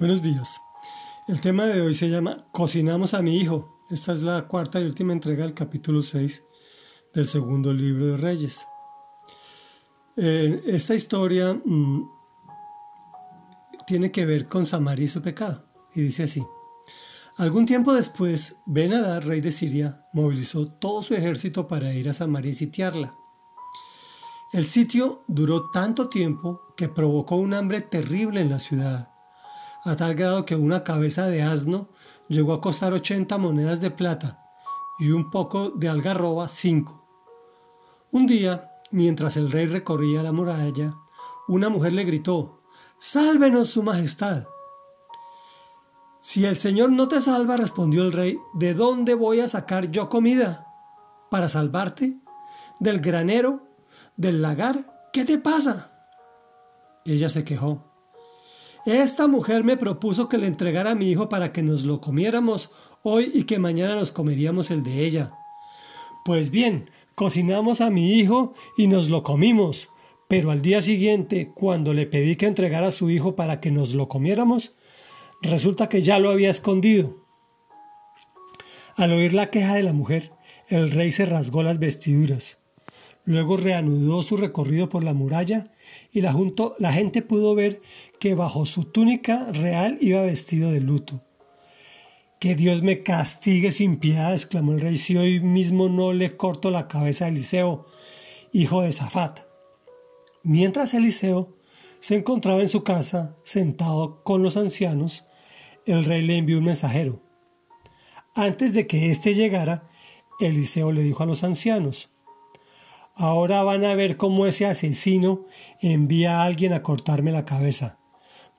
Buenos días. El tema de hoy se llama Cocinamos a mi hijo. Esta es la cuarta y última entrega del capítulo 6 del segundo libro de Reyes. Eh, esta historia mm, tiene que ver con Samaria y su pecado. Y dice así. Algún tiempo después, Ben Hadad, rey de Siria, movilizó todo su ejército para ir a Samaria y sitiarla. El sitio duró tanto tiempo que provocó un hambre terrible en la ciudad a tal grado que una cabeza de asno llegó a costar 80 monedas de plata y un poco de algarroba 5. Un día, mientras el rey recorría la muralla, una mujer le gritó, Sálvenos, Su Majestad. Si el Señor no te salva, respondió el rey, ¿de dónde voy a sacar yo comida? ¿Para salvarte? ¿Del granero? ¿Del lagar? ¿Qué te pasa? Ella se quejó. Esta mujer me propuso que le entregara a mi hijo para que nos lo comiéramos hoy y que mañana nos comeríamos el de ella. Pues bien, cocinamos a mi hijo y nos lo comimos, pero al día siguiente, cuando le pedí que entregara a su hijo para que nos lo comiéramos, resulta que ya lo había escondido. Al oír la queja de la mujer, el rey se rasgó las vestiduras. Luego reanudó su recorrido por la muralla y la, la gente pudo ver que bajo su túnica real iba vestido de luto. Que Dios me castigue sin piedad, exclamó el rey, si hoy mismo no le corto la cabeza a Eliseo, hijo de Zafat. Mientras Eliseo se encontraba en su casa, sentado con los ancianos, el rey le envió un mensajero. Antes de que éste llegara, Eliseo le dijo a los ancianos, Ahora van a ver cómo ese asesino envía a alguien a cortarme la cabeza.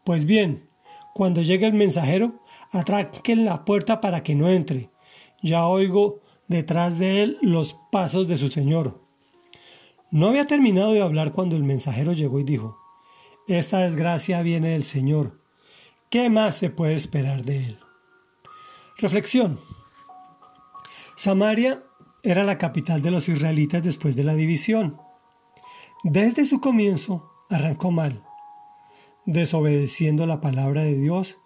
Pues bien, cuando llegue el mensajero, atraquen la puerta para que no entre. Ya oigo detrás de él los pasos de su señor. No había terminado de hablar cuando el mensajero llegó y dijo, Esta desgracia viene del Señor. ¿Qué más se puede esperar de él? Reflexión. Samaria era la capital de los israelitas después de la división. Desde su comienzo arrancó mal, desobedeciendo la palabra de Dios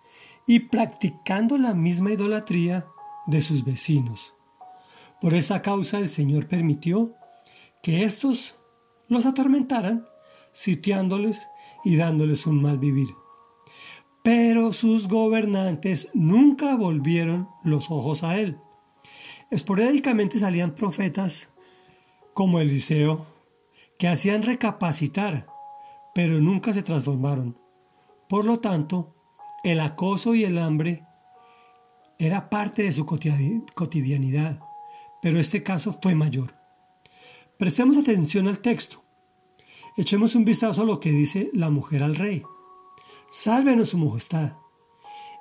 y practicando la misma idolatría de sus vecinos. Por esta causa el Señor permitió que éstos los atormentaran, sitiándoles y dándoles un mal vivir. Pero sus gobernantes nunca volvieron los ojos a Él Esporádicamente salían profetas como Eliseo que hacían recapacitar, pero nunca se transformaron. Por lo tanto, el acoso y el hambre era parte de su cotidianidad, pero este caso fue mayor. Prestemos atención al texto. Echemos un vistazo a lo que dice la mujer al rey. Sálvenos su majestad.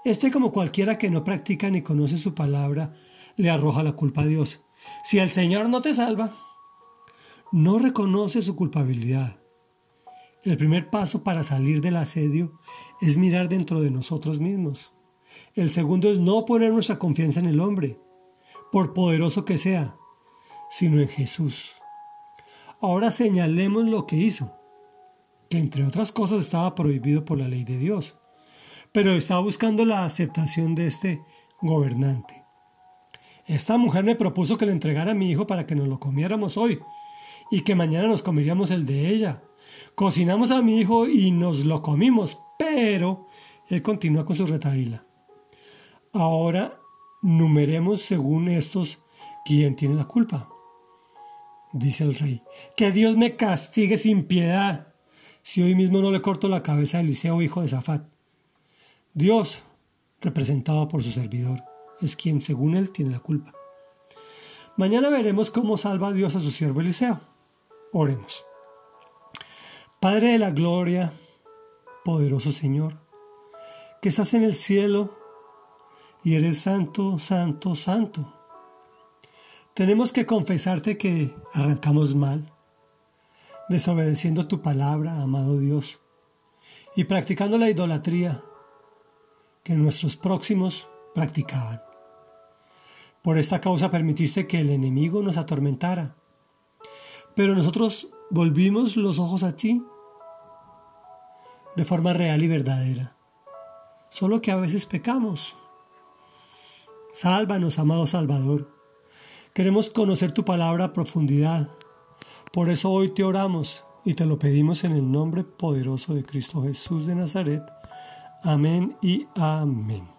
Este como cualquiera que no practica ni conoce su palabra, le arroja la culpa a Dios. Si el Señor no te salva, no reconoce su culpabilidad. El primer paso para salir del asedio es mirar dentro de nosotros mismos. El segundo es no poner nuestra confianza en el hombre, por poderoso que sea, sino en Jesús. Ahora señalemos lo que hizo, que entre otras cosas estaba prohibido por la ley de Dios, pero estaba buscando la aceptación de este gobernante. Esta mujer me propuso que le entregara a mi hijo para que nos lo comiéramos hoy y que mañana nos comeríamos el de ella. Cocinamos a mi hijo y nos lo comimos, pero él continúa con su retahíla. Ahora numeremos según estos quién tiene la culpa. Dice el rey, que Dios me castigue sin piedad si hoy mismo no le corto la cabeza a Eliseo, hijo de Zafat. Dios, representado por su servidor, es quien, según él, tiene la culpa. Mañana veremos cómo salva Dios a su siervo Eliseo. Oremos. Padre de la gloria, poderoso Señor, que estás en el cielo y eres santo, santo, santo. Tenemos que confesarte que arrancamos mal, desobedeciendo tu palabra, amado Dios, y practicando la idolatría que nuestros próximos practicaban. Por esta causa permitiste que el enemigo nos atormentara. Pero nosotros volvimos los ojos a ti de forma real y verdadera. solo que a veces pecamos. Sálvanos, amado Salvador. Queremos conocer tu palabra a profundidad. Por eso hoy te oramos y te lo pedimos en el nombre poderoso de Cristo Jesús de Nazaret. Amén y amén.